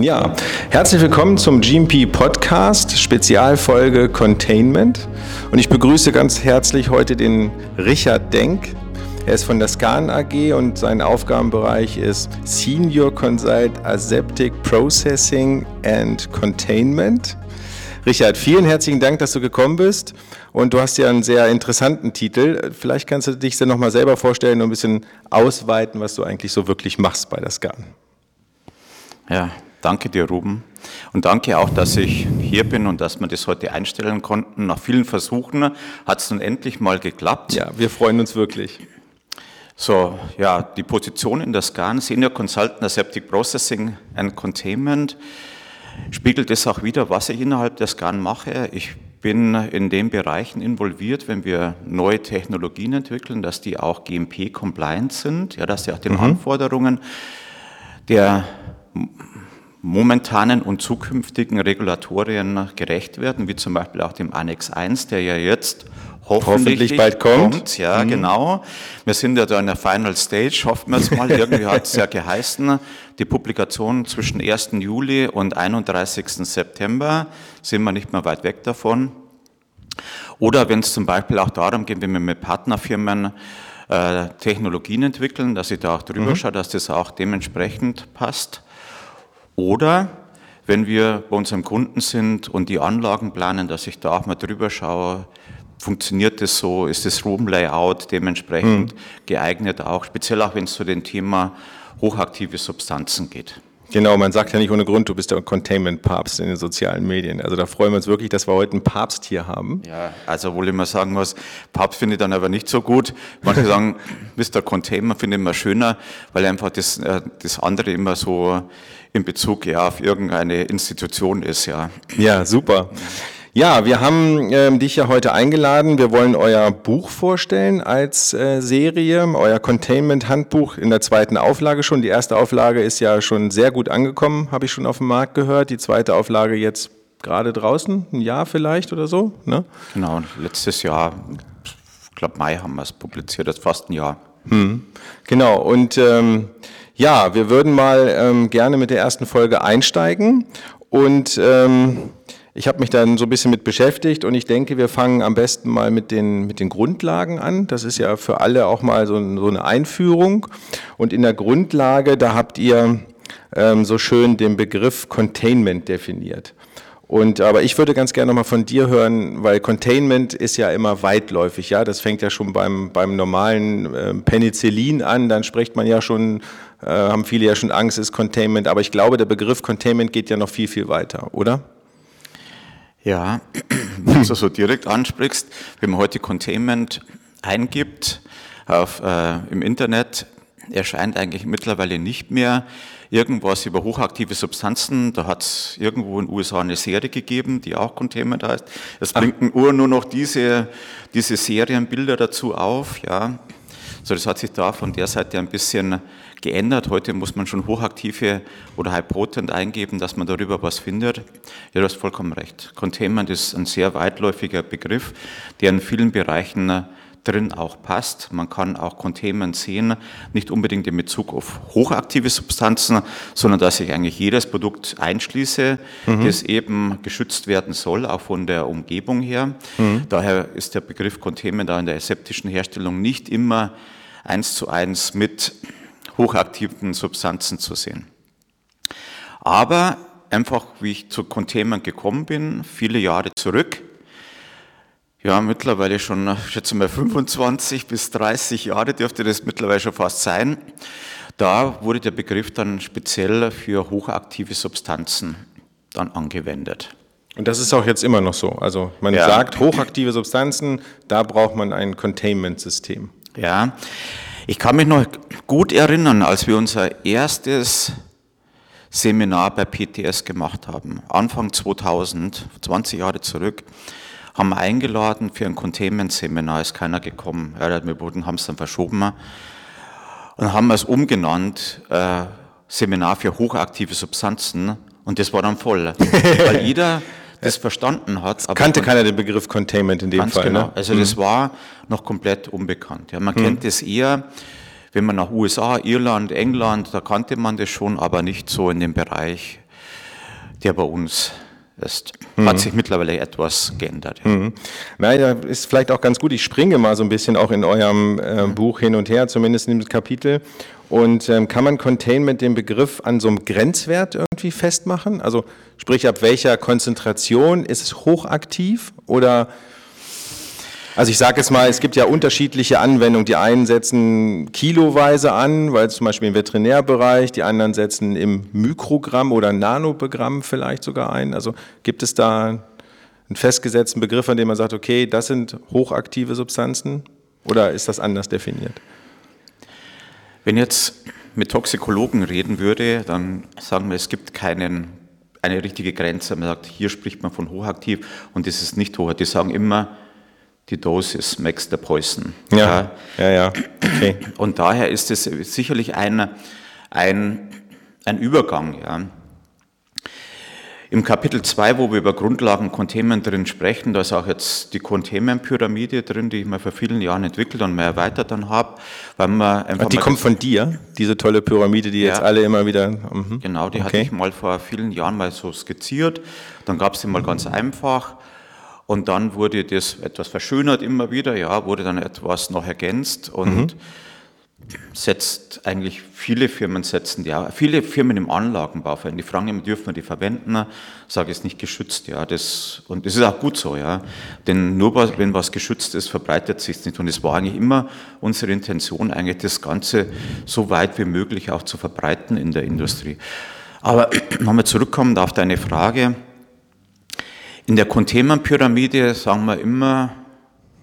Ja, herzlich willkommen zum GMP Podcast, Spezialfolge Containment. Und ich begrüße ganz herzlich heute den Richard Denk. Er ist von der Scan AG und sein Aufgabenbereich ist Senior Consult Aseptic Processing and Containment. Richard, vielen herzlichen Dank, dass du gekommen bist. Und du hast ja einen sehr interessanten Titel. Vielleicht kannst du dich dann nochmal selber vorstellen und ein bisschen ausweiten, was du eigentlich so wirklich machst bei der Scan. Ja, Danke dir, Ruben. Und danke auch, dass ich hier bin und dass wir das heute einstellen konnten. Nach vielen Versuchen hat es nun endlich mal geklappt. Ja, wir freuen uns wirklich. So, ja, die Position in der SCAN, Senior Consultant Aseptic Processing and Containment, spiegelt es auch wieder, was ich innerhalb der SCAN mache. Ich bin in den Bereichen involviert, wenn wir neue Technologien entwickeln, dass die auch GMP-compliant sind, ja, dass sie auch den mhm. Anforderungen der momentanen und zukünftigen Regulatorien gerecht werden, wie zum Beispiel auch dem Annex 1, der ja jetzt hoffentlich, hoffentlich bald kommt. kommt. Ja, mhm. genau. Wir sind ja da in der Final Stage, hoffen wir es mal. Irgendwie hat es ja geheißen, die Publikation zwischen 1. Juli und 31. September sind wir nicht mehr weit weg davon. Oder wenn es zum Beispiel auch darum geht, wenn wir mit Partnerfirmen äh, Technologien entwickeln, dass ich da auch drüber mhm. schaue, dass das auch dementsprechend passt. Oder wenn wir bei unserem Kunden sind und die Anlagen planen, dass ich da auch mal drüber schaue, funktioniert das so, ist das Room-Layout dementsprechend mhm. geeignet, auch speziell auch wenn es zu dem Thema hochaktive Substanzen geht. Genau, man sagt ja nicht ohne Grund, du bist der Containment-Papst in den sozialen Medien. Also da freuen wir uns wirklich, dass wir heute einen Papst hier haben. Ja, also obwohl ich mal sagen muss, Papst finde ich dann aber nicht so gut. Manche sagen, Mr. Containment finde ich immer schöner, weil einfach das, äh, das andere immer so in Bezug ja auf irgendeine Institution ist, ja. Ja, super. Ja, wir haben ähm, dich ja heute eingeladen. Wir wollen euer Buch vorstellen als äh, Serie, euer Containment-Handbuch in der zweiten Auflage schon. Die erste Auflage ist ja schon sehr gut angekommen, habe ich schon auf dem Markt gehört. Die zweite Auflage jetzt gerade draußen, ein Jahr vielleicht oder so. Ne? Genau, letztes Jahr, ich glaube Mai haben wir es publiziert, das ist fast ein Jahr. Hm. Genau, und ähm, ja, wir würden mal ähm, gerne mit der ersten Folge einsteigen und ähm, ich habe mich dann so ein bisschen mit beschäftigt und ich denke, wir fangen am besten mal mit den, mit den Grundlagen an. Das ist ja für alle auch mal so, so eine Einführung. Und in der Grundlage, da habt ihr ähm, so schön den Begriff Containment definiert. Und aber ich würde ganz gerne nochmal von dir hören, weil Containment ist ja immer weitläufig, ja. Das fängt ja schon beim, beim normalen äh, Penicillin an, dann spricht man ja schon, äh, haben viele ja schon Angst, ist Containment, aber ich glaube, der Begriff Containment geht ja noch viel, viel weiter, oder? Ja, wenn du so direkt ansprichst, wenn man heute Containment eingibt auf, äh, im Internet, erscheint eigentlich mittlerweile nicht mehr irgendwas über hochaktive Substanzen. Da hat es irgendwo in den USA eine Serie gegeben, die auch Containment heißt. Es bringt nur, nur noch diese, diese Serienbilder dazu auf. Ja. So, das hat sich da von der Seite ein bisschen geändert. Heute muss man schon hochaktive oder high potent eingeben, dass man darüber was findet. Ja, du hast vollkommen recht. Containment ist ein sehr weitläufiger Begriff, der in vielen Bereichen drin auch passt. Man kann auch Containment sehen, nicht unbedingt in Bezug auf hochaktive Substanzen, sondern dass ich eigentlich jedes Produkt einschließe, mhm. das eben geschützt werden soll, auch von der Umgebung her. Mhm. Daher ist der Begriff Containment da in der aseptischen Herstellung nicht immer eins zu eins mit hochaktiven Substanzen zu sehen. Aber einfach, wie ich zu Containment gekommen bin, viele Jahre zurück, ja, mittlerweile schon, ich schätze mal 25 bis 30 Jahre dürfte das mittlerweile schon fast sein. Da wurde der Begriff dann speziell für hochaktive Substanzen dann angewendet. Und das ist auch jetzt immer noch so. Also man ja. sagt, hochaktive Substanzen, da braucht man ein Containment-System. Ja, ich kann mich noch gut erinnern, als wir unser erstes Seminar bei PTS gemacht haben, Anfang 2000, 20 Jahre zurück haben wir eingeladen für ein Containment-Seminar, ist keiner gekommen. Ja, wir haben es dann verschoben. Und haben es umgenannt, äh, Seminar für hochaktive Substanzen. Und das war dann voll, weil jeder das verstanden hat. kannte keiner den Begriff Containment in dem Fall. Genau. Ne? Also mhm. das war noch komplett unbekannt. Ja, man mhm. kennt es eher, wenn man nach USA, Irland, England, da kannte man das schon, aber nicht so in dem Bereich der bei uns ist. Hat sich mittlerweile etwas geändert. Ja. Mhm. Naja, ist vielleicht auch ganz gut. Ich springe mal so ein bisschen auch in eurem äh, Buch hin und her, zumindest in dem Kapitel. Und ähm, kann man Containment den Begriff an so einem Grenzwert irgendwie festmachen? Also sprich, ab welcher Konzentration ist es hochaktiv oder also ich sage jetzt mal, es gibt ja unterschiedliche Anwendungen. Die einen setzen kiloweise an, weil zum Beispiel im Veterinärbereich, die anderen setzen im Mikrogramm oder Nanogramm vielleicht sogar ein. Also gibt es da einen festgesetzten Begriff, an dem man sagt, okay, das sind hochaktive Substanzen oder ist das anders definiert? Wenn jetzt mit Toxikologen reden würde, dann sagen wir, es gibt keinen, eine richtige Grenze. Man sagt, hier spricht man von hochaktiv und das ist nicht hochaktiv. Die sagen immer, die Dosis makes the poison. Ja, ja, ja. Okay. Und daher ist es sicherlich ein, ein, ein Übergang. Ja. Im Kapitel 2, wo wir über Grundlagen Containment drin sprechen, da ist auch jetzt die Containment-Pyramide drin, die ich mir vor vielen Jahren entwickelt und mehr erweitert dann habe. Weil man einfach die kommt von dir, diese tolle Pyramide, die ja, jetzt alle immer wieder... Mhm. Genau, die okay. hatte ich mal vor vielen Jahren mal so skizziert. Dann gab es sie mal ganz einfach. Und dann wurde das etwas verschönert immer wieder, ja, wurde dann etwas noch ergänzt und mhm. Setzt eigentlich viele Firmen setzen ja, viele Firmen im Anlagenbau Die fragen immer, dürfen wir die verwenden? Sage ist nicht geschützt, ja, das, und das ist auch gut so, ja. Denn nur wenn was geschützt ist, verbreitet sich nicht. Und es war eigentlich immer unsere Intention, eigentlich das Ganze so weit wie möglich auch zu verbreiten in der Industrie. Aber nochmal zurückkommen auf deine Frage, in der Containment-Pyramide sagen wir immer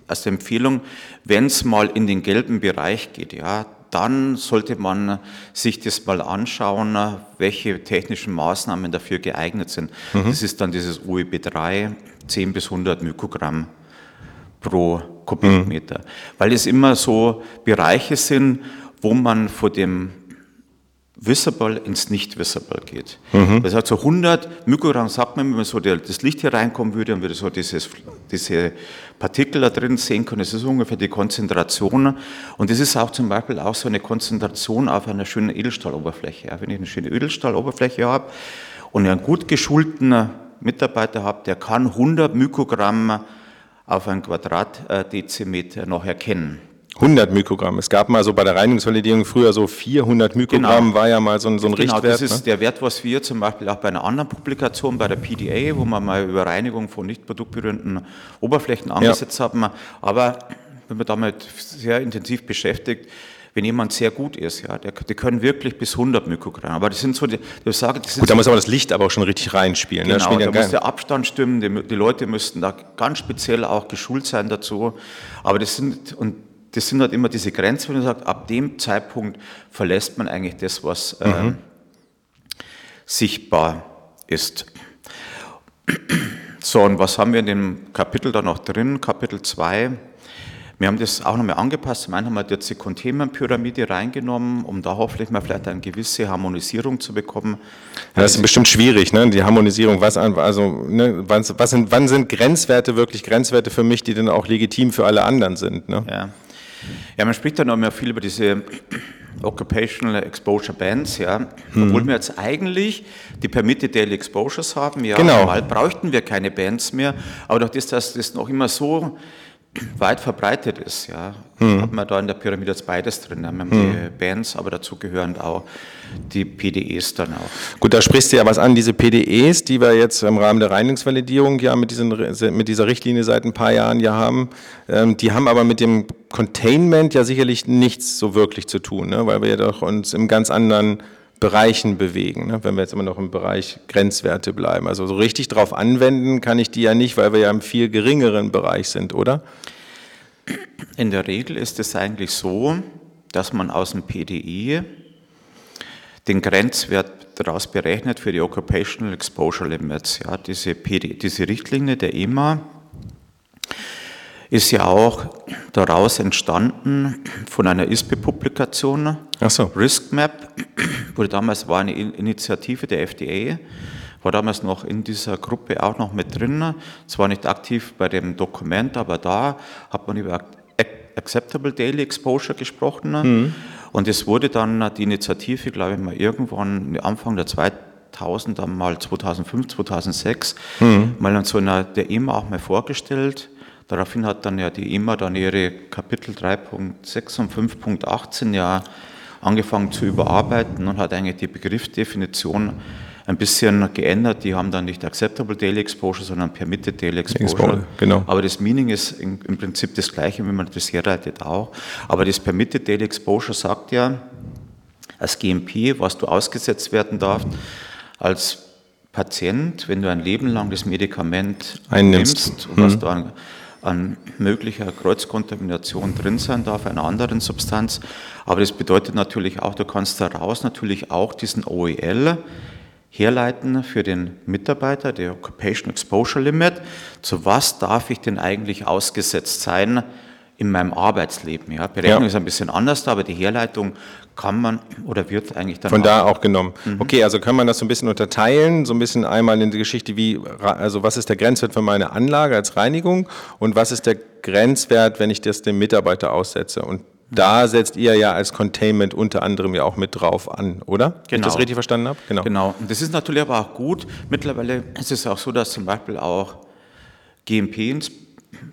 als Empfehlung, wenn es mal in den gelben Bereich geht, ja, dann sollte man sich das mal anschauen, welche technischen Maßnahmen dafür geeignet sind. Mhm. Das ist dann dieses UEB 3, 10 bis 100 Mikrogramm pro Kubikmeter. Mhm. Weil es immer so Bereiche sind, wo man vor dem visible ins nicht visible geht. Mhm. Das heißt, so 100 Mikrogramm sagt man, wenn man so das Licht hier reinkommen würde und würde so dieses, diese Partikel da drin sehen können, das ist ungefähr die Konzentration. Und das ist auch zum Beispiel auch so eine Konzentration auf einer schönen Edelstahloberfläche. Wenn ich eine schöne Edelstahloberfläche habe und einen gut geschulten Mitarbeiter habe, der kann 100 Mikrogramm auf ein Quadratdezimeter noch erkennen. 100 Mikrogramm. Es gab mal so bei der Reinigungsvalidierung früher so 400 Mikrogramm, genau. war ja mal so ein, so ein genau, Richtwert. Genau, das ist ne? der Wert, was wir zum Beispiel auch bei einer anderen Publikation, bei der PDA, wo wir mal über Reinigung von nicht produktberührenden Oberflächen angesetzt ja. haben. Aber wenn man damit sehr intensiv beschäftigt, wenn jemand sehr gut ist, ja, der, die können wirklich bis 100 Mikrogramm. Aber das sind so, die, ich sage, das Gut, da muss aber das Licht aber auch schon richtig reinspielen. Ne? Genau, ne? da muss der Abstand stimmen, die, die Leute müssten da ganz speziell auch geschult sein dazu. Aber das sind, und das sind halt immer diese Grenzen, wenn man sagt, ab dem Zeitpunkt verlässt man eigentlich das, was äh, mhm. sichtbar ist. So, und was haben wir in dem Kapitel da noch drin? Kapitel 2. Wir haben das auch nochmal angepasst. Zum einen haben wir jetzt die Containment-Pyramide reingenommen, um da hoffentlich mal vielleicht eine gewisse Harmonisierung zu bekommen. Ja, das ist bestimmt schwierig, ne? die Harmonisierung. Was, also, ne? was, was sind, wann sind Grenzwerte wirklich Grenzwerte für mich, die dann auch legitim für alle anderen sind? Ne? Ja. Ja, man spricht dann auch mehr viel über diese Occupational Exposure Bands, ja. Mhm. Obwohl wir jetzt eigentlich die Permitted Daily Exposures haben, ja. Genau. Normal bräuchten wir keine Bands mehr, aber durch das, dass das noch immer so weit verbreitet ist, ja, mhm. hat man da in der Pyramide jetzt beides drin. Wir haben mhm. die Bands, aber dazu gehören auch die PDEs dann auch. Gut, da sprichst du ja was an, diese PDEs, die wir jetzt im Rahmen der Reinigungsvalidierung ja mit, diesen, mit dieser Richtlinie seit ein paar Jahren ja haben, ähm, die haben aber mit dem Containment ja sicherlich nichts so wirklich zu tun, ne? weil wir ja doch uns im ganz anderen Bereichen bewegen, ne? wenn wir jetzt immer noch im Bereich Grenzwerte bleiben. Also so richtig drauf anwenden kann ich die ja nicht, weil wir ja im viel geringeren Bereich sind, oder? In der Regel ist es eigentlich so, dass man aus dem PDI den Grenzwert daraus berechnet für die Occupational Exposure Limits. Ja, diese, PD, diese Richtlinie der EMA ist ja auch daraus entstanden von einer ISPE-Publikation. So. Risk Map, wurde damals war eine Initiative der FDA, war damals noch in dieser Gruppe auch noch mit drin. Zwar nicht aktiv bei dem Dokument, aber da hat man über Acceptable Daily Exposure gesprochen. Mhm. Und es wurde dann die Initiative, glaube ich mal, irgendwann Anfang der zweiten 2000, mal 2005, 2006, mhm. mal an so einer der EMA auch mal vorgestellt. Daraufhin hat dann ja die EMA dann ihre Kapitel 3.6 und 5.18 ja angefangen zu überarbeiten und hat eigentlich die Begriffsdefinition ein bisschen geändert. Die haben dann nicht Acceptable Daily Exposure, sondern Permitted Daily Exposure. Genau. Aber das Meaning ist im, im Prinzip das gleiche, wie man das herleitet auch. Aber das Permitted Daily Exposure sagt ja, als GMP, was du ausgesetzt werden darfst, als Patient, wenn du ein Leben lang das Medikament einnimmst, nimmst, was mhm. du an, an möglicher Kreuzkontamination drin sein darf, einer anderen Substanz. Aber das bedeutet natürlich auch, du kannst daraus natürlich auch diesen OEL herleiten für den Mitarbeiter, der Occupation Exposure Limit. Zu was darf ich denn eigentlich ausgesetzt sein in meinem Arbeitsleben? Ja, Berechnung ja. ist ein bisschen anders, aber die Herleitung kann man oder wird eigentlich dann von da auch genommen. Mhm. Okay, also kann man das so ein bisschen unterteilen, so ein bisschen einmal in die Geschichte, wie also was ist der Grenzwert für meine Anlage als Reinigung und was ist der Grenzwert, wenn ich das dem Mitarbeiter aussetze und da setzt ihr ja als Containment unter anderem ja auch mit drauf an, oder? Genau. Wenn ich das genau. richtig verstanden habe? Genau. Genau. Und das ist natürlich aber auch gut. Mittlerweile ist es auch so, dass zum Beispiel auch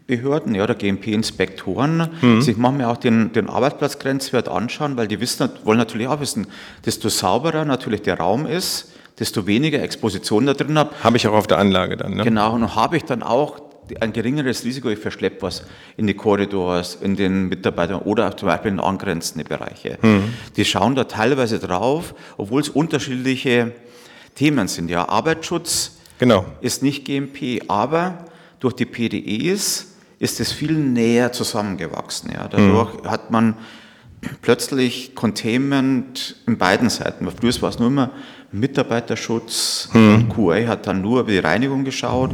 GMP-Behörden ja, oder GMP-Inspektoren mhm. sich manchmal auch den, den Arbeitsplatzgrenzwert anschauen, weil die wissen, wollen natürlich auch wissen, desto sauberer natürlich der Raum ist, desto weniger Exposition da drin habe. Habe ich auch auf der Anlage dann, ne? Genau, und habe ich dann auch ein geringeres Risiko, ich verschleppe was in die Korridors, in den Mitarbeitern oder zum Beispiel in angrenzende Bereiche. Mhm. Die schauen da teilweise drauf, obwohl es unterschiedliche Themen sind. Ja, Arbeitsschutz genau. ist nicht GMP, aber durch die PDEs ist es viel näher zusammengewachsen. Ja. Dadurch mhm. hat man plötzlich Containment in beiden Seiten. Früher war es nur immer Mitarbeiterschutz. Hm. QA hat dann nur über die Reinigung geschaut.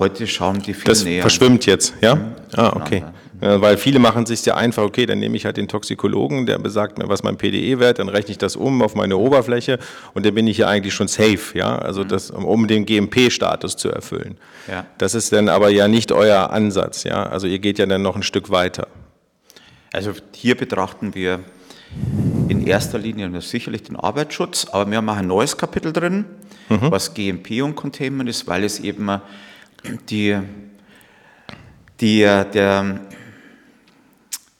Heute schauen die viel das näher. Das verschwimmt jetzt, ja? Mhm. Ah, okay. Ja, weil viele machen es sich ja einfach, okay, dann nehme ich halt den Toxikologen, der besagt mir, was mein PDE-Wert, dann rechne ich das um auf meine Oberfläche und dann bin ich ja eigentlich schon safe, ja, also mhm. das, um den GMP-Status zu erfüllen. Ja. Das ist dann aber ja nicht euer Ansatz, ja, also ihr geht ja dann noch ein Stück weiter. Also hier betrachten wir in erster Linie sicherlich den Arbeitsschutz, aber wir haben auch ein neues Kapitel drin, mhm. was GMP und Containment ist, weil es eben die, die, der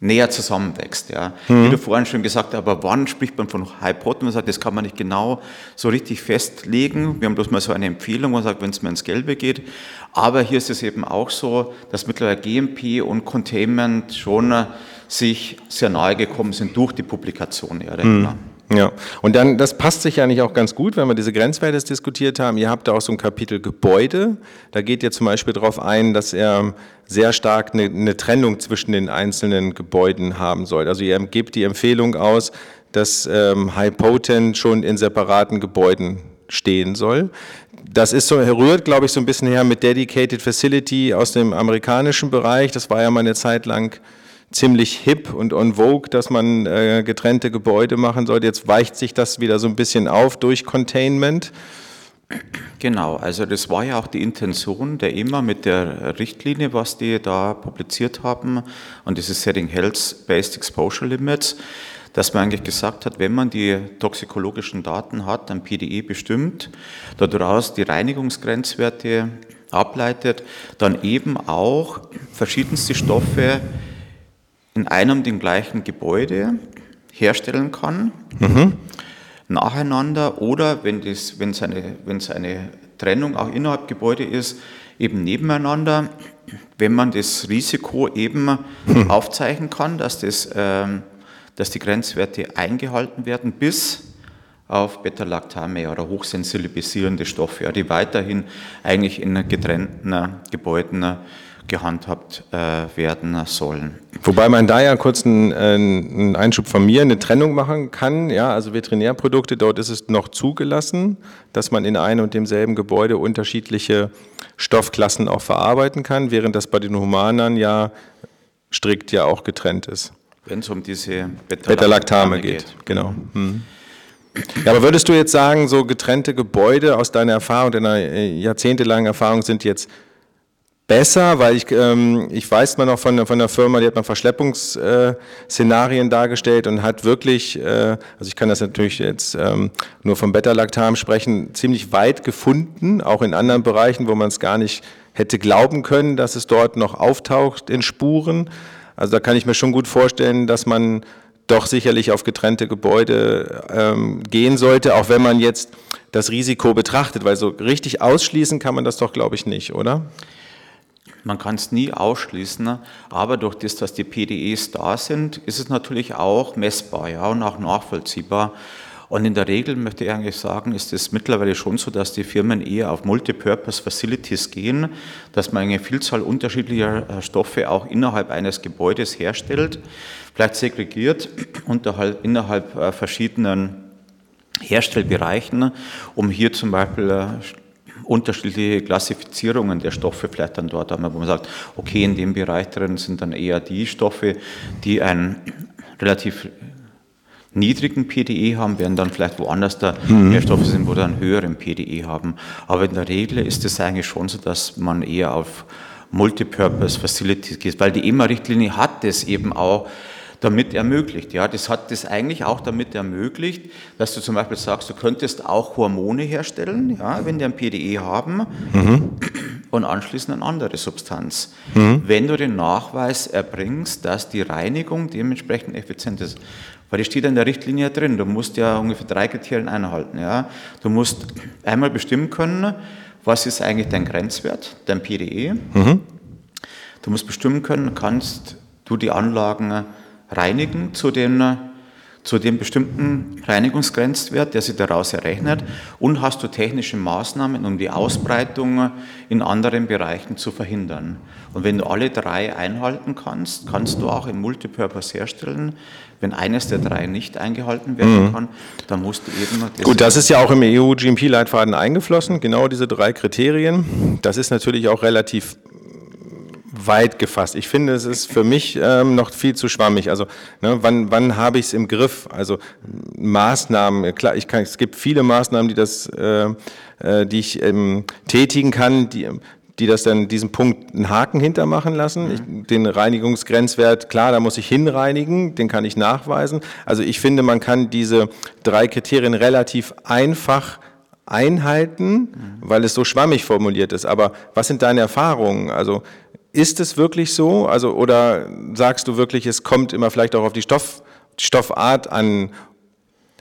näher zusammenwächst. Ja. Mhm. Wie du vorhin schon gesagt hast, aber wann spricht man von High Potency? Man sagt, das kann man nicht genau so richtig festlegen. Wir haben bloß mal so eine Empfehlung, man sagt, wenn es mir ins Gelbe geht. Aber hier ist es eben auch so, dass mittlerweile GMP und Containment schon sich sehr nahe gekommen sind durch die Publikation. Ja, mhm. Ja, und dann, das passt sich ja nicht auch ganz gut, wenn wir diese Grenzwerte diskutiert haben. Ihr habt da auch so ein Kapitel Gebäude. Da geht ihr zum Beispiel darauf ein, dass er sehr stark eine, eine Trennung zwischen den einzelnen Gebäuden haben soll. Also ihr gebt die Empfehlung aus, dass ähm, High Potent schon in separaten Gebäuden stehen soll. Das ist so, rührt, glaube ich, so ein bisschen her mit Dedicated Facility aus dem amerikanischen Bereich. Das war ja mal eine Zeit lang ziemlich hip und on vogue, dass man äh, getrennte Gebäude machen sollte. Jetzt weicht sich das wieder so ein bisschen auf durch Containment. Genau, also das war ja auch die Intention der EMA mit der Richtlinie, was die da publiziert haben, und dieses Setting Health-Based Exposure Limits, dass man eigentlich gesagt hat, wenn man die toxikologischen Daten hat, ein PDE bestimmt, daraus die Reinigungsgrenzwerte ableitet, dann eben auch verschiedenste Stoffe in einem den gleichen Gebäude herstellen kann, mhm. nacheinander oder wenn es wenn eine, eine Trennung auch innerhalb Gebäude ist, eben nebeneinander, wenn man das Risiko eben mhm. aufzeichnen kann, dass, das, ähm, dass die Grenzwerte eingehalten werden bis auf Beta-Lactame oder hochsensibilisierende Stoffe, die weiterhin eigentlich in getrennten Gebäuden gehandhabt äh, werden sollen. Wobei man da ja kurz einen, einen, Einschub von mir, eine Trennung machen kann. Ja, also Veterinärprodukte, dort ist es noch zugelassen, dass man in einem und demselben Gebäude unterschiedliche Stoffklassen auch verarbeiten kann, während das bei den Humanern ja strikt ja auch getrennt ist. Wenn es um diese Beta-Lactame geht. geht. Genau. Hm. Ja, aber würdest du jetzt sagen, so getrennte Gebäude aus deiner Erfahrung, deiner äh, jahrzehntelangen Erfahrung sind jetzt besser, weil ich, ähm, ich weiß mal noch von, von der Firma, die hat mal Verschleppungsszenarien äh, dargestellt und hat wirklich, äh, also ich kann das natürlich jetzt ähm, nur vom Beta-Lactam sprechen, ziemlich weit gefunden, auch in anderen Bereichen, wo man es gar nicht hätte glauben können, dass es dort noch auftaucht in Spuren. Also da kann ich mir schon gut vorstellen, dass man doch sicherlich auf getrennte Gebäude ähm, gehen sollte, auch wenn man jetzt das Risiko betrachtet, weil so richtig ausschließen kann man das doch, glaube ich, nicht, oder? Man kann es nie ausschließen, aber durch das, dass die PDEs da sind, ist es natürlich auch messbar ja, und auch nachvollziehbar. Und in der Regel möchte ich eigentlich sagen, ist es mittlerweile schon so, dass die Firmen eher auf Multipurpose Facilities gehen, dass man eine Vielzahl unterschiedlicher äh, Stoffe auch innerhalb eines Gebäudes herstellt, vielleicht segregiert unterhalb, innerhalb äh, verschiedenen Herstellbereichen, um hier zum Beispiel äh, unterschiedliche Klassifizierungen der Stoffe vielleicht dann dort haben, wo man sagt, okay, in dem Bereich drin sind dann eher die Stoffe, die einen relativ niedrigen PDE haben, während dann vielleicht woanders da mhm. mehr Stoffe sind, wo dann höheren PDE haben. Aber in der Regel ist es eigentlich schon so, dass man eher auf Multipurpose Facilities geht, weil die EMA-Richtlinie hat das eben auch damit ermöglicht. Ja, das hat das eigentlich auch damit ermöglicht, dass du zum Beispiel sagst, du könntest auch Hormone herstellen, ja, wenn die ein PDE haben mhm. und anschließend eine andere Substanz. Mhm. Wenn du den Nachweis erbringst, dass die Reinigung dementsprechend effizient ist. Weil das steht in der Richtlinie drin. Du musst ja ungefähr drei Kriterien einhalten. Ja. Du musst einmal bestimmen können, was ist eigentlich dein Grenzwert, dein PDE. Mhm. Du musst bestimmen können, kannst du die Anlagen reinigen zu den zu dem bestimmten Reinigungsgrenzwert, der sich daraus errechnet, und hast du technische Maßnahmen, um die Ausbreitung in anderen Bereichen zu verhindern. Und wenn du alle drei einhalten kannst, kannst du auch im Multipurpose herstellen. Wenn eines der drei nicht eingehalten werden mhm. kann, dann musst du eben. Gut, das ist ja auch im EU-GMP-Leitfaden eingeflossen, genau diese drei Kriterien. Das ist natürlich auch relativ weit gefasst. Ich finde, es ist für mich ähm, noch viel zu schwammig. Also ne, wann, wann habe ich es im Griff? Also Maßnahmen, klar, ich kann, es gibt viele Maßnahmen, die das, äh, äh, die ich ähm, tätigen kann, die, die das dann diesen Punkt einen Haken hintermachen lassen. Ich, den Reinigungsgrenzwert, klar, da muss ich hinreinigen, den kann ich nachweisen. Also ich finde, man kann diese drei Kriterien relativ einfach einhalten, weil es so schwammig formuliert ist. Aber was sind deine Erfahrungen? Also ist es wirklich so? Also, oder sagst du wirklich, es kommt immer vielleicht auch auf die Stoff, Stoffart an,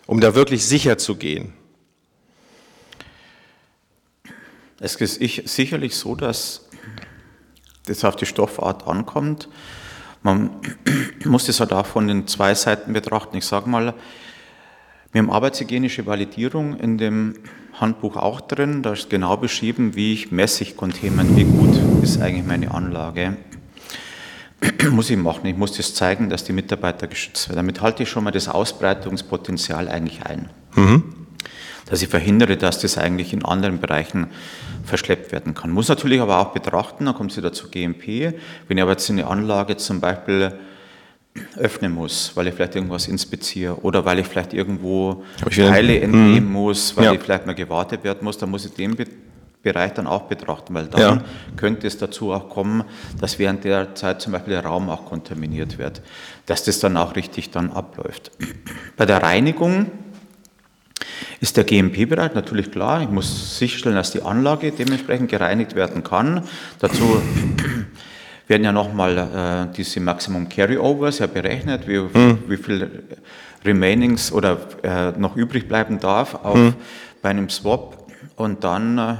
um da wirklich sicher zu gehen? Es ist sicherlich so, dass das auf die Stoffart ankommt. Man muss das halt auch von den zwei Seiten betrachten. Ich sage mal, wir haben arbeitshygienische Validierung in dem Handbuch auch drin. Da ist genau beschrieben, wie ich messe ich Containment, wie gut ist eigentlich meine Anlage. muss ich machen. Ich muss das zeigen, dass die Mitarbeiter geschützt werden. Damit halte ich schon mal das Ausbreitungspotenzial eigentlich ein. Mhm. Dass ich verhindere, dass das eigentlich in anderen Bereichen verschleppt werden kann. Muss natürlich aber auch betrachten, dann kommt sie dazu GMP. Wenn ich aber jetzt eine Anlage zum Beispiel öffnen muss, weil ich vielleicht irgendwas inspiziere oder weil ich vielleicht irgendwo Teile entnehmen mhm. muss, weil ja. ich vielleicht mal gewartet werden muss, dann muss ich den Bereich dann auch betrachten, weil dann ja. könnte es dazu auch kommen, dass während der Zeit zum Beispiel der Raum auch kontaminiert wird, dass das dann auch richtig dann abläuft. Bei der Reinigung ist der GMP-Bereich natürlich klar. Ich muss sicherstellen, dass die Anlage dementsprechend gereinigt werden kann. Dazu werden ja nochmal äh, diese Maximum Carryovers ja berechnet, wie, mhm. wie viel Remainings oder äh, noch übrig bleiben darf auf, mhm. bei einem Swap. Und dann äh,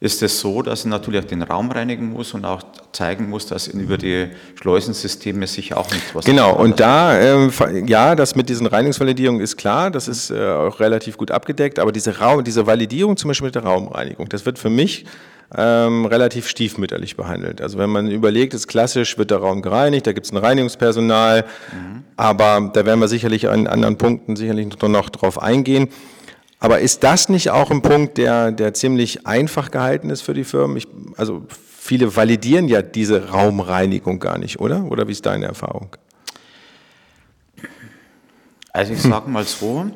ist es so, dass ich natürlich auch den Raum reinigen muss und auch zeigen muss, dass über die Schleusensysteme sich auch nicht was Genau, und da, äh, ja, das mit diesen Reinigungsvalidierungen ist klar, das ist äh, auch relativ gut abgedeckt, aber diese, Raum, diese Validierung zum Beispiel mit der Raumreinigung, das wird für mich ähm, relativ stiefmütterlich behandelt. Also wenn man überlegt, ist klassisch, wird der Raum gereinigt, da gibt es ein Reinigungspersonal, mhm. aber da werden wir sicherlich an anderen Punkten sicherlich noch drauf eingehen. Aber ist das nicht auch ein Punkt, der, der ziemlich einfach gehalten ist für die Firmen? Ich, also viele validieren ja diese Raumreinigung gar nicht, oder? Oder wie ist deine Erfahrung? Also ich sage mal so,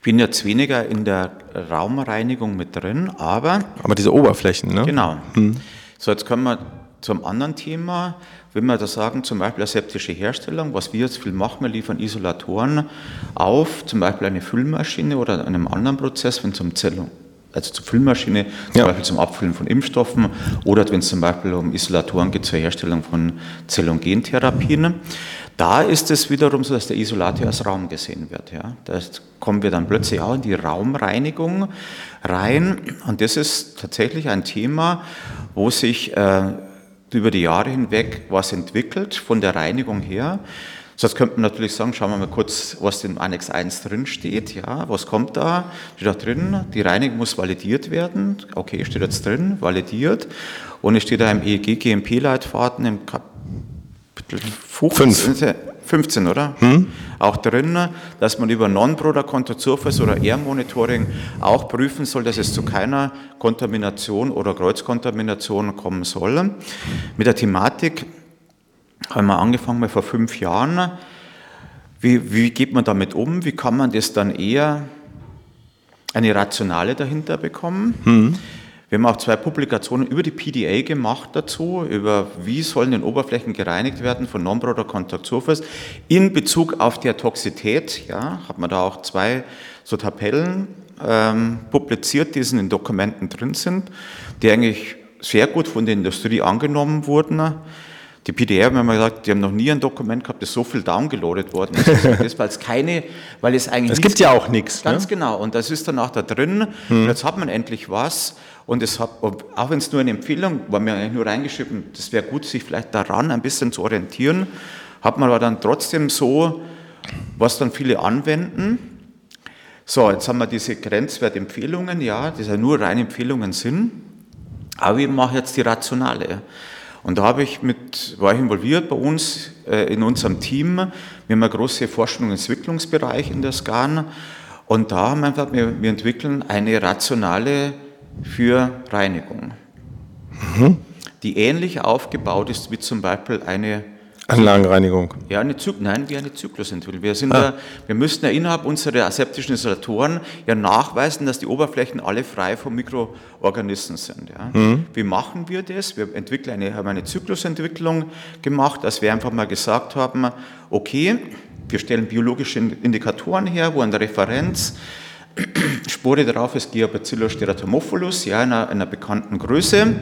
Ich bin jetzt weniger in der Raumreinigung mit drin, aber. Aber diese Oberflächen, ne? Genau. Hm. So, jetzt kommen wir zum anderen Thema. Wenn wir da sagen, zum Beispiel aseptische Herstellung, was wir jetzt viel machen, wir liefern Isolatoren auf, zum Beispiel eine Füllmaschine oder einem anderen Prozess, wenn es um Zellung also zur Füllmaschine, zum ja. Beispiel zum Abfüllen von Impfstoffen oder wenn es zum Beispiel um Isolatoren geht zur Herstellung von Zell- und Gentherapien. Da ist es wiederum so, dass der Isolator als Raum gesehen wird. Ja. Da kommen wir dann plötzlich auch in die Raumreinigung rein und das ist tatsächlich ein Thema, wo sich äh, über die Jahre hinweg was entwickelt von der Reinigung her. Sonst könnte man natürlich sagen, schauen wir mal kurz, was in Annex 1 drin steht. Ja, was kommt da? Steht da drin, die Reinigung muss validiert werden. Okay, steht jetzt drin, validiert. Und es steht da im EEG GMP-Leitfaden im Kapitel 15, 15 oder? Hm? Auch drin, dass man über Contact Surface oder Air Monitoring auch prüfen soll, dass es zu keiner Kontamination oder Kreuzkontamination kommen soll. Mit der Thematik haben wir angefangen mal vor fünf Jahren. Wie, wie geht man damit um? Wie kann man das dann eher eine Rationale dahinter bekommen? Mhm. Wir haben auch zwei Publikationen über die PDA gemacht dazu, über wie sollen den Oberflächen gereinigt werden von Non-Product Contact Surface in Bezug auf die Toxität. Ja, hat man da auch zwei so Tabellen ähm, publiziert, die in Dokumenten drin sind, die eigentlich sehr gut von der Industrie angenommen wurden. Die PDR haben wir gesagt, die haben noch nie ein Dokument gehabt, das so viel downgeloadet worden ist. das, weil es keine, weil es eigentlich. Es gibt ja auch nichts. Ganz ne? genau. Und das ist dann auch da drin. Hm. Und jetzt hat man endlich was. Und es hat, auch wenn es nur eine Empfehlung war, mir eigentlich nur reingeschrieben, das wäre gut, sich vielleicht daran ein bisschen zu orientieren, hat man aber dann trotzdem so, was dann viele anwenden. So, jetzt haben wir diese Grenzwertempfehlungen, ja, die ja nur reine Empfehlungen sind. Aber wir machen jetzt die rationale. Und da habe ich mit, war ich involviert bei uns äh, in unserem Team. Wir haben einen großen Forschung- und Entwicklungsbereich in der SCAN. Und da haben wir einfach, wir, wir entwickeln eine rationale für Reinigung, mhm. die ähnlich aufgebaut ist wie zum Beispiel eine Anlagenreinigung. Ja, eine Zyk nein, wie eine Zyklusentwicklung. Wir, sind ah. da, wir müssten ja innerhalb unserer aseptischen Isolatoren ja nachweisen, dass die Oberflächen alle frei von Mikroorganismen sind. Ja. Mhm. Wie machen wir das? Wir entwickeln eine, haben eine Zyklusentwicklung gemacht, dass wir einfach mal gesagt haben, okay, wir stellen biologische Indikatoren her, wo an der Referenz Spore darauf ist Geobacillus steratomophilus, ja, einer, einer bekannten Größe.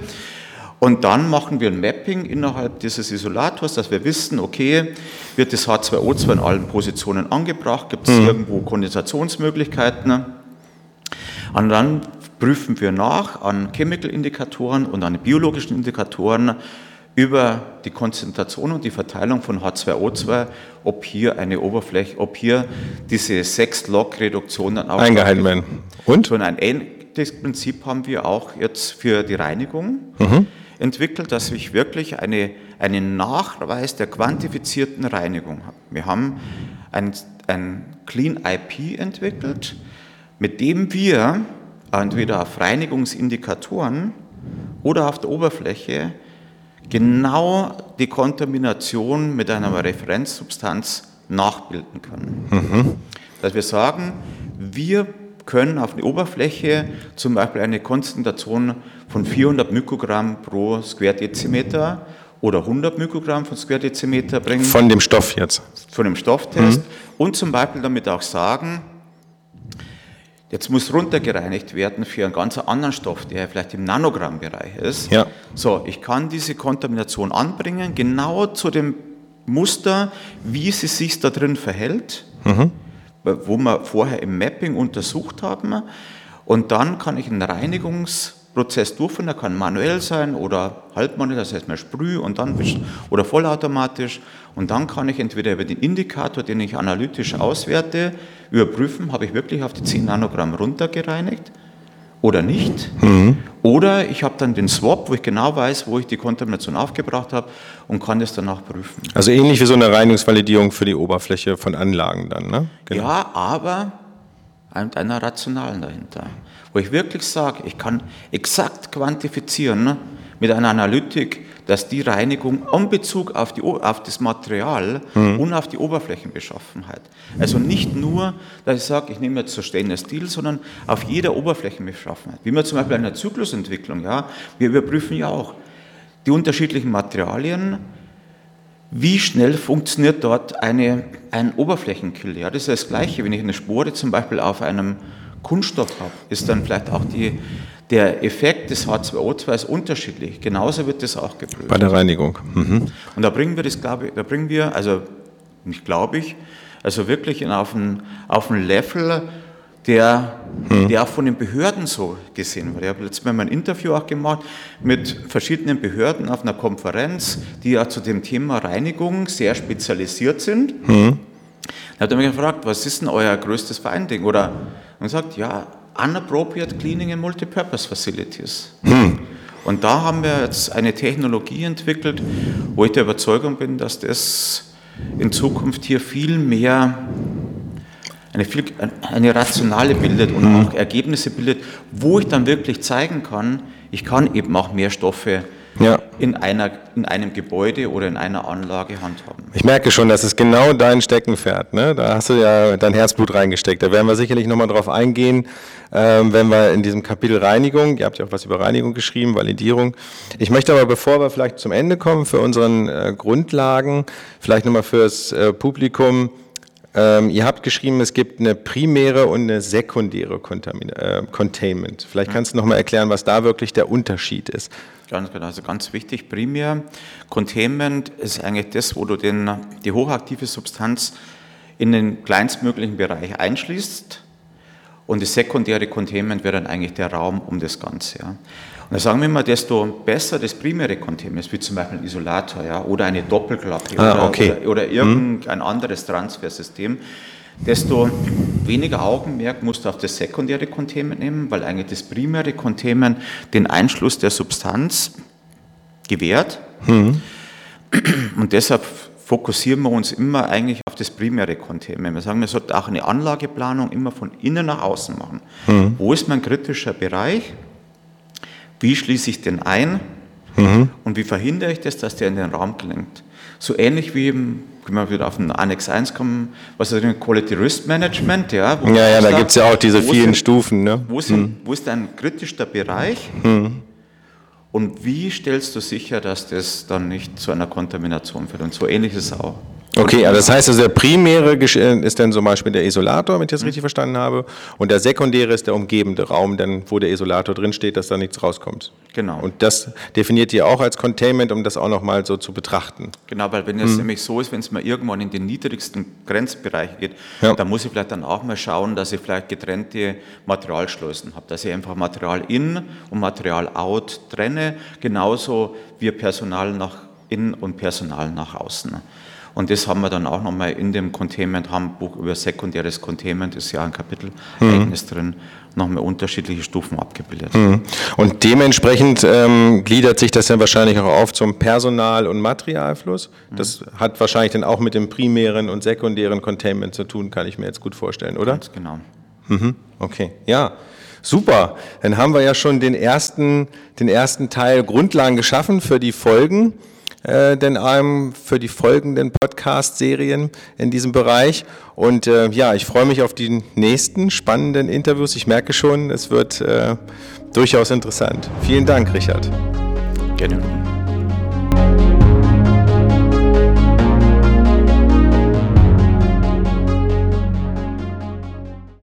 Und dann machen wir ein Mapping innerhalb dieses Isolators, dass wir wissen, okay, wird das H2O2 in allen Positionen angebracht, gibt es mhm. irgendwo Kondensationsmöglichkeiten. Und dann prüfen wir nach an Chemical-Indikatoren und an biologischen Indikatoren über die Konzentration und die Verteilung von H2O2, ob hier eine Oberfläche, ob hier diese 6-Log-Reduktion dann auch eingehalten werden. Und? So ein ähnliches Prinzip haben wir auch jetzt für die Reinigung. Mhm entwickelt, dass ich wirklich eine, einen Nachweis der quantifizierten Reinigung habe. Wir haben ein, ein Clean IP entwickelt, mit dem wir entweder auf Reinigungsindikatoren oder auf der Oberfläche genau die Kontamination mit einer Referenzsubstanz nachbilden können. Mhm. Dass wir sagen, wir können auf eine Oberfläche zum Beispiel eine Konzentration von 400 Mikrogramm pro Square-Dezimeter oder 100 Mikrogramm von Square-Dezimeter bringen. Von dem Stoff jetzt? Von dem Stofftest. Mhm. Und zum Beispiel damit auch sagen, Jetzt muss runtergereinigt werden für einen ganz anderen Stoff, der vielleicht im Nanogrammbereich ist. Ja. So, ich kann diese Kontamination anbringen, genau zu dem Muster, wie sie sich da drin verhält. Mhm wo wir vorher im Mapping untersucht haben. Und dann kann ich einen Reinigungsprozess durchführen, der kann manuell sein oder halbmanuell, das heißt mal Sprüh und dann oder vollautomatisch. Und dann kann ich entweder über den Indikator, den ich analytisch auswerte, überprüfen, habe ich wirklich auf die 10 Nanogramm runtergereinigt oder nicht. Mhm. Oder ich habe dann den Swap, wo ich genau weiß, wo ich die Kontamination aufgebracht habe und kann das danach prüfen. Also ähnlich wie so eine Reinigungsvalidierung für die Oberfläche von Anlagen dann, ne? Genau. Ja, aber mit einer Rationalen dahinter. Wo ich wirklich sage, ich kann exakt quantifizieren ne, mit einer Analytik, dass die Reinigung in Bezug auf, die, auf das Material mhm. und auf die Oberflächenbeschaffenheit, also nicht nur, dass ich sage, ich nehme jetzt so Stainless Steel, sondern auf jeder Oberflächenbeschaffenheit. Wie man zum Beispiel in der Zyklusentwicklung, ja, wir überprüfen ja auch die unterschiedlichen Materialien, wie schnell funktioniert dort eine, ein Oberflächenkill? Ja, das ist das Gleiche, wenn ich eine Spore zum Beispiel auf einem Kunststoff habe, ist dann vielleicht auch die, der Effekt des H2O2 ist unterschiedlich. Genauso wird das auch geprüft. Bei der Reinigung. Mhm. Und da bringen wir das, glaube ich, da bringen wir, also nicht glaube ich, also wirklich auf ein, auf ein Level, der, mhm. der auch von den Behörden so gesehen wird. Ich habe letztes Mal ein Interview auch gemacht mit verschiedenen Behörden auf einer Konferenz, die ja zu dem Thema Reinigung sehr spezialisiert sind. Mhm. Da hat er mich gefragt, was ist denn euer größtes Finding? Oder und sagt, ja, unappropriate cleaning in multipurpose facilities. Hm. Und da haben wir jetzt eine Technologie entwickelt, wo ich der Überzeugung bin, dass das in Zukunft hier viel mehr eine, viel, eine rationale bildet und hm. auch Ergebnisse bildet, wo ich dann wirklich zeigen kann, ich kann eben auch mehr Stoffe ja. in, einer, in einem Gebäude oder in einer Anlage handhaben. Ich merke schon, das ist genau dein Steckenpferd. Ne? Da hast du ja dein Herzblut reingesteckt. Da werden wir sicherlich nochmal drauf eingehen, ähm, wenn wir in diesem Kapitel Reinigung, ihr habt ja auch was über Reinigung geschrieben, Validierung. Ich möchte aber, bevor wir vielleicht zum Ende kommen, für unseren äh, Grundlagen, vielleicht nochmal fürs äh, Publikum, ähm, ihr habt geschrieben, es gibt eine primäre und eine sekundäre Contamin äh, Containment. Vielleicht kannst du noch mal erklären, was da wirklich der Unterschied ist. Ganz genau, also ganz wichtig, primär Containment ist eigentlich das, wo du den, die hochaktive Substanz in den kleinstmöglichen Bereich einschließt und das sekundäre Containment wäre dann eigentlich der Raum um das Ganze. Ja. Und da sagen wir immer, desto besser das primäre Containment ist, wie zum Beispiel ein Isolator ja, oder eine Doppelklappe ah, okay. oder, oder, irgendein hm. anderes Transfersystem, desto weniger Augenmerk musst du auf das sekundäre Containment nehmen, weil eigentlich das primäre Containment den Einschluss der Substanz gewährt. Mhm. Und deshalb fokussieren wir uns immer eigentlich auf das primäre Containment. Wir sagen, wir sollten auch eine Anlageplanung immer von innen nach außen machen. Mhm. Wo ist mein kritischer Bereich? Wie schließe ich den ein? Mhm. Und wie verhindere ich das, dass der in den Raum gelangt? So ähnlich wie eben können wir wieder auf den Annex 1 kommen, was ist denn Quality Risk Management? Ja, ja, ja da gibt es ja auch diese vielen sind, Stufen. Ne? Wo, sind, hm. wo ist ein kritischer Bereich? Hm. Und wie stellst du sicher, dass das dann nicht zu einer Kontamination führt? Und so ähnlich ist es auch. Okay, also das heißt, also der primäre äh, ist dann zum Beispiel der Isolator, wenn ich das richtig verstanden habe, und der sekundäre ist der umgebende Raum, dann, wo der Isolator drinsteht, dass da nichts rauskommt. Genau. Und das definiert ihr auch als Containment, um das auch nochmal so zu betrachten. Genau, weil wenn es hm. nämlich so ist, wenn es mal irgendwann in den niedrigsten Grenzbereich geht, ja. dann muss ich vielleicht dann auch mal schauen, dass ich vielleicht getrennte Materialschleusen habe, dass ich einfach Material in und Material out trenne, genauso wie Personal nach innen und Personal nach außen. Und das haben wir dann auch nochmal in dem Containment-Handbuch über sekundäres Containment, ist ja ein Kapitel mhm. eigenes drin, nochmal unterschiedliche Stufen abgebildet. Mhm. Und dementsprechend ähm, gliedert sich das dann wahrscheinlich auch auf zum Personal- und Materialfluss. Das mhm. hat wahrscheinlich dann auch mit dem primären und sekundären Containment zu tun, kann ich mir jetzt gut vorstellen, oder? Ganz genau. Mhm. Okay, ja. Super, dann haben wir ja schon den ersten, den ersten Teil Grundlagen geschaffen für die Folgen äh, denn einem für die folgenden Podcast-Serien in diesem Bereich. Und äh, ja, ich freue mich auf die nächsten spannenden Interviews. Ich merke schon, es wird äh, durchaus interessant. Vielen Dank, Richard. Gerne.